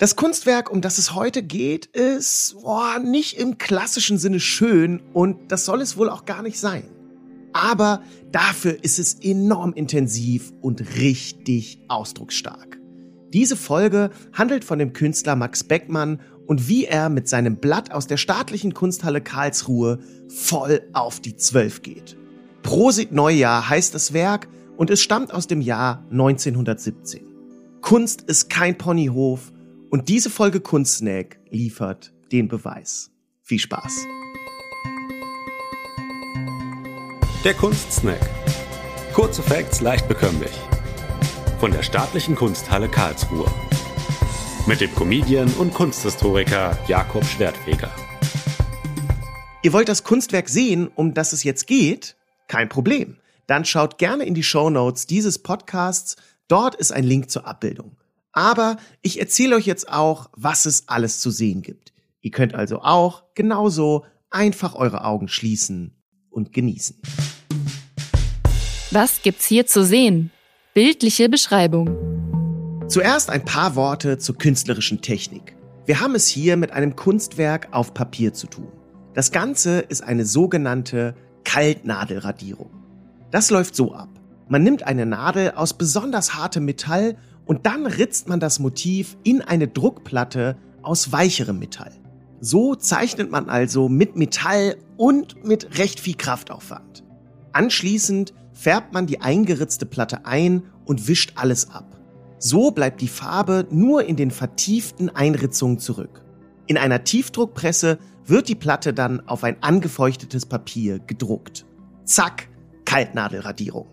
Das Kunstwerk, um das es heute geht, ist boah, nicht im klassischen Sinne schön und das soll es wohl auch gar nicht sein. Aber dafür ist es enorm intensiv und richtig ausdrucksstark. Diese Folge handelt von dem Künstler Max Beckmann und wie er mit seinem Blatt aus der staatlichen Kunsthalle Karlsruhe voll auf die Zwölf geht. Prosit Neujahr heißt das Werk und es stammt aus dem Jahr 1917. Kunst ist kein Ponyhof und diese Folge Kunstsnack liefert den Beweis. Viel Spaß. Der Kunstsnack. Kurze Facts leicht bekömmlich. Von der Staatlichen Kunsthalle Karlsruhe. Mit dem Comedian und Kunsthistoriker Jakob Schwertfeger. Ihr wollt das Kunstwerk sehen, um das es jetzt geht? Kein Problem. Dann schaut gerne in die Show Notes dieses Podcasts. Dort ist ein Link zur Abbildung. Aber ich erzähle euch jetzt auch, was es alles zu sehen gibt. Ihr könnt also auch genauso einfach eure Augen schließen und genießen. Was gibt's hier zu sehen? Bildliche Beschreibung. Zuerst ein paar Worte zur künstlerischen Technik. Wir haben es hier mit einem Kunstwerk auf Papier zu tun. Das Ganze ist eine sogenannte Kaltnadelradierung. Das läuft so ab. Man nimmt eine Nadel aus besonders hartem Metall und dann ritzt man das Motiv in eine Druckplatte aus weicherem Metall. So zeichnet man also mit Metall und mit recht viel Kraftaufwand. Anschließend färbt man die eingeritzte Platte ein und wischt alles ab. So bleibt die Farbe nur in den vertieften Einritzungen zurück. In einer Tiefdruckpresse wird die Platte dann auf ein angefeuchtetes Papier gedruckt. Zack, Kaltnadelradierung.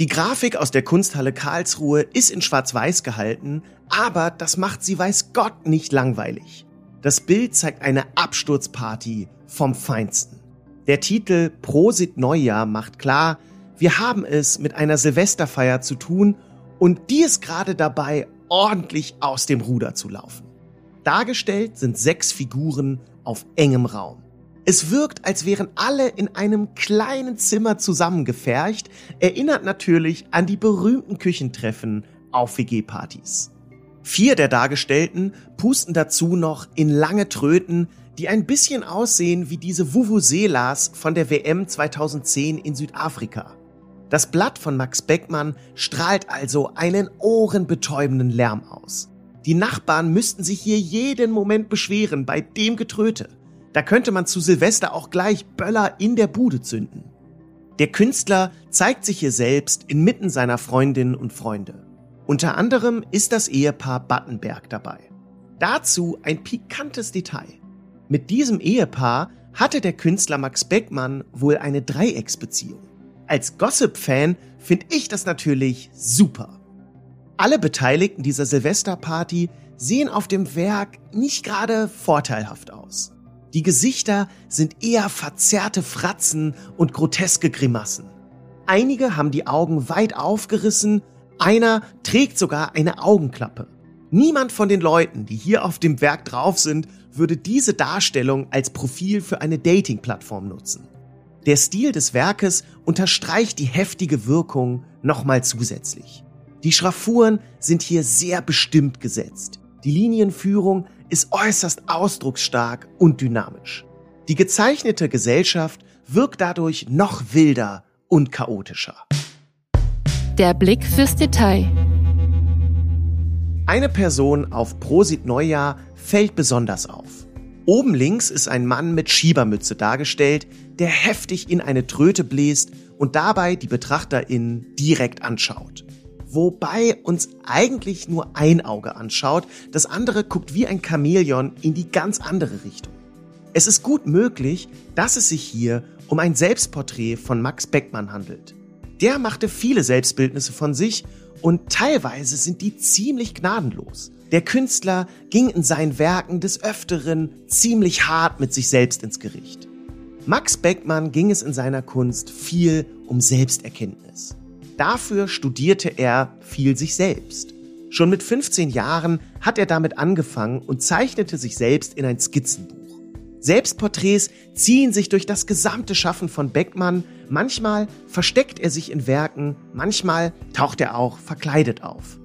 Die Grafik aus der Kunsthalle Karlsruhe ist in Schwarz-Weiß gehalten, aber das macht sie weiß Gott nicht langweilig. Das Bild zeigt eine Absturzparty vom Feinsten. Der Titel Prosit Neujahr macht klar, wir haben es mit einer Silvesterfeier zu tun und die ist gerade dabei, ordentlich aus dem Ruder zu laufen. Dargestellt sind sechs Figuren auf engem Raum. Es wirkt, als wären alle in einem kleinen Zimmer zusammengefercht, erinnert natürlich an die berühmten Küchentreffen auf WG-Partys. Vier der Dargestellten pusten dazu noch in lange Tröten, die ein bisschen aussehen wie diese Vuvuzelas von der WM 2010 in Südafrika. Das Blatt von Max Beckmann strahlt also einen ohrenbetäubenden Lärm aus. Die Nachbarn müssten sich hier jeden Moment beschweren bei dem Getröte. Da könnte man zu Silvester auch gleich Böller in der Bude zünden. Der Künstler zeigt sich hier selbst inmitten seiner Freundinnen und Freunde. Unter anderem ist das Ehepaar Battenberg dabei. Dazu ein pikantes Detail. Mit diesem Ehepaar hatte der Künstler Max Beckmann wohl eine Dreiecksbeziehung. Als Gossip-Fan finde ich das natürlich super. Alle Beteiligten dieser Silvesterparty sehen auf dem Werk nicht gerade vorteilhaft aus. Die Gesichter sind eher verzerrte Fratzen und groteske Grimassen. Einige haben die Augen weit aufgerissen, einer trägt sogar eine Augenklappe. Niemand von den Leuten, die hier auf dem Werk drauf sind, würde diese Darstellung als Profil für eine Dating-Plattform nutzen. Der Stil des Werkes unterstreicht die heftige Wirkung nochmal zusätzlich. Die Schraffuren sind hier sehr bestimmt gesetzt. Die Linienführung ist äußerst ausdrucksstark und dynamisch. Die gezeichnete Gesellschaft wirkt dadurch noch wilder und chaotischer. Der Blick fürs Detail. Eine Person auf Prosit Neujahr fällt besonders auf. Oben links ist ein Mann mit Schiebermütze dargestellt, der heftig in eine Tröte bläst und dabei die BetrachterInnen direkt anschaut wobei uns eigentlich nur ein Auge anschaut, das andere guckt wie ein Chamäleon in die ganz andere Richtung. Es ist gut möglich, dass es sich hier um ein Selbstporträt von Max Beckmann handelt. Der machte viele Selbstbildnisse von sich und teilweise sind die ziemlich gnadenlos. Der Künstler ging in seinen Werken des Öfteren ziemlich hart mit sich selbst ins Gericht. Max Beckmann ging es in seiner Kunst viel um Selbsterkenntnis. Dafür studierte er viel sich selbst. Schon mit 15 Jahren hat er damit angefangen und zeichnete sich selbst in ein Skizzenbuch. Selbstporträts ziehen sich durch das gesamte Schaffen von Beckmann. Manchmal versteckt er sich in Werken, manchmal taucht er auch verkleidet auf.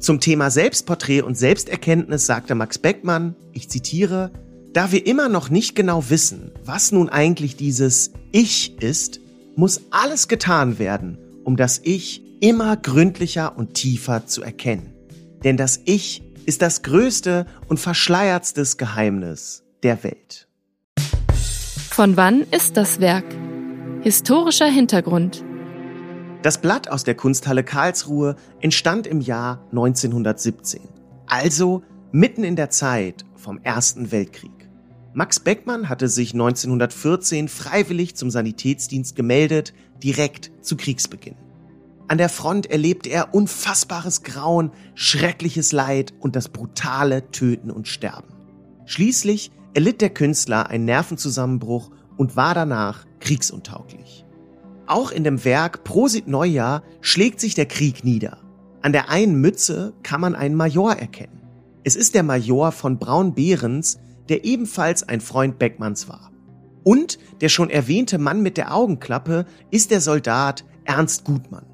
Zum Thema Selbstporträt und Selbsterkenntnis sagte Max Beckmann, ich zitiere, da wir immer noch nicht genau wissen, was nun eigentlich dieses Ich ist, muss alles getan werden, um das Ich immer gründlicher und tiefer zu erkennen. Denn das Ich ist das größte und verschleiertstes Geheimnis der Welt. Von wann ist das Werk? Historischer Hintergrund. Das Blatt aus der Kunsthalle Karlsruhe entstand im Jahr 1917, also mitten in der Zeit vom Ersten Weltkrieg. Max Beckmann hatte sich 1914 freiwillig zum Sanitätsdienst gemeldet, direkt zu Kriegsbeginn. An der Front erlebte er unfassbares Grauen, schreckliches Leid und das brutale Töten und Sterben. Schließlich erlitt der Künstler einen Nervenzusammenbruch und war danach kriegsuntauglich. Auch in dem Werk Prosit Neujahr schlägt sich der Krieg nieder. An der einen Mütze kann man einen Major erkennen. Es ist der Major von Braun-Behrens, der ebenfalls ein Freund Beckmanns war. Und der schon erwähnte Mann mit der Augenklappe ist der Soldat Ernst Gutmann.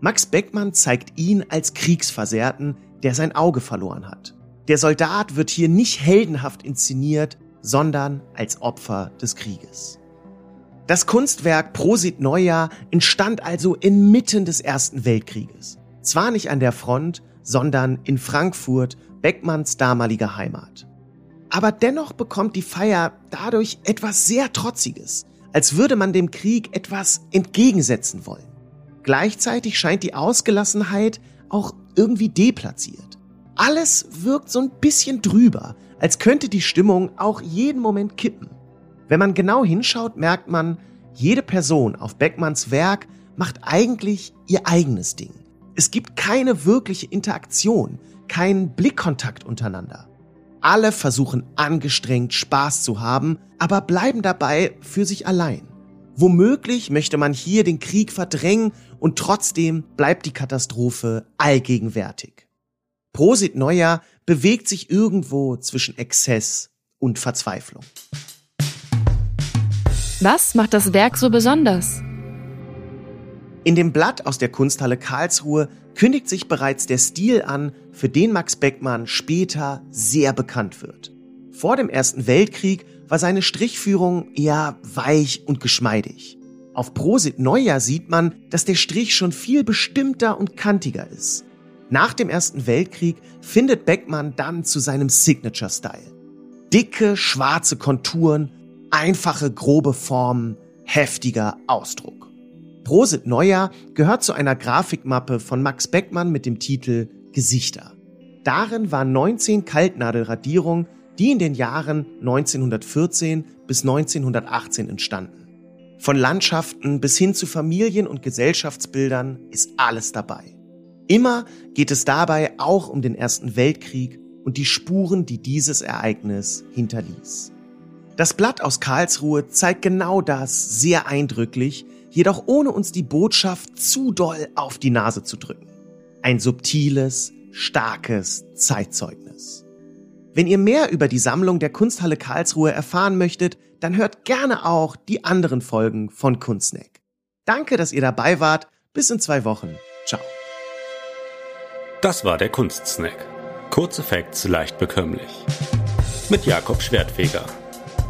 Max Beckmann zeigt ihn als Kriegsversehrten, der sein Auge verloren hat. Der Soldat wird hier nicht heldenhaft inszeniert, sondern als Opfer des Krieges. Das Kunstwerk Prosit Neujahr entstand also inmitten des Ersten Weltkrieges. Zwar nicht an der Front, sondern in Frankfurt, Beckmanns damaliger Heimat. Aber dennoch bekommt die Feier dadurch etwas sehr Trotziges, als würde man dem Krieg etwas entgegensetzen wollen. Gleichzeitig scheint die Ausgelassenheit auch irgendwie deplatziert. Alles wirkt so ein bisschen drüber, als könnte die Stimmung auch jeden Moment kippen. Wenn man genau hinschaut, merkt man, jede Person auf Beckmanns Werk macht eigentlich ihr eigenes Ding. Es gibt keine wirkliche Interaktion, keinen Blickkontakt untereinander. Alle versuchen angestrengt Spaß zu haben, aber bleiben dabei für sich allein. Womöglich möchte man hier den Krieg verdrängen und trotzdem bleibt die Katastrophe allgegenwärtig. Prosit Neuer bewegt sich irgendwo zwischen Exzess und Verzweiflung. Was macht das Werk so besonders? In dem Blatt aus der Kunsthalle Karlsruhe kündigt sich bereits der Stil an, für den Max Beckmann später sehr bekannt wird. Vor dem Ersten Weltkrieg war seine Strichführung eher weich und geschmeidig. Auf Prosit Neujahr sieht man, dass der Strich schon viel bestimmter und kantiger ist. Nach dem Ersten Weltkrieg findet Beckmann dann zu seinem Signature-Style. Dicke, schwarze Konturen, einfache, grobe Formen, heftiger Ausdruck. Prosit Neujahr gehört zu einer Grafikmappe von Max Beckmann mit dem Titel Gesichter. Darin waren 19 Kaltnadelradierungen, die in den Jahren 1914 bis 1918 entstanden. Von Landschaften bis hin zu Familien- und Gesellschaftsbildern ist alles dabei. Immer geht es dabei auch um den Ersten Weltkrieg und die Spuren, die dieses Ereignis hinterließ. Das Blatt aus Karlsruhe zeigt genau das sehr eindrücklich, jedoch ohne uns die Botschaft zu doll auf die Nase zu drücken. Ein subtiles, starkes Zeitzeugnis. Wenn ihr mehr über die Sammlung der Kunsthalle Karlsruhe erfahren möchtet, dann hört gerne auch die anderen Folgen von Kunstneck. Danke, dass ihr dabei wart. Bis in zwei Wochen. Ciao. Das war der Kunstsnack. Kurze Facts leicht bekömmlich. Mit Jakob Schwertfeger.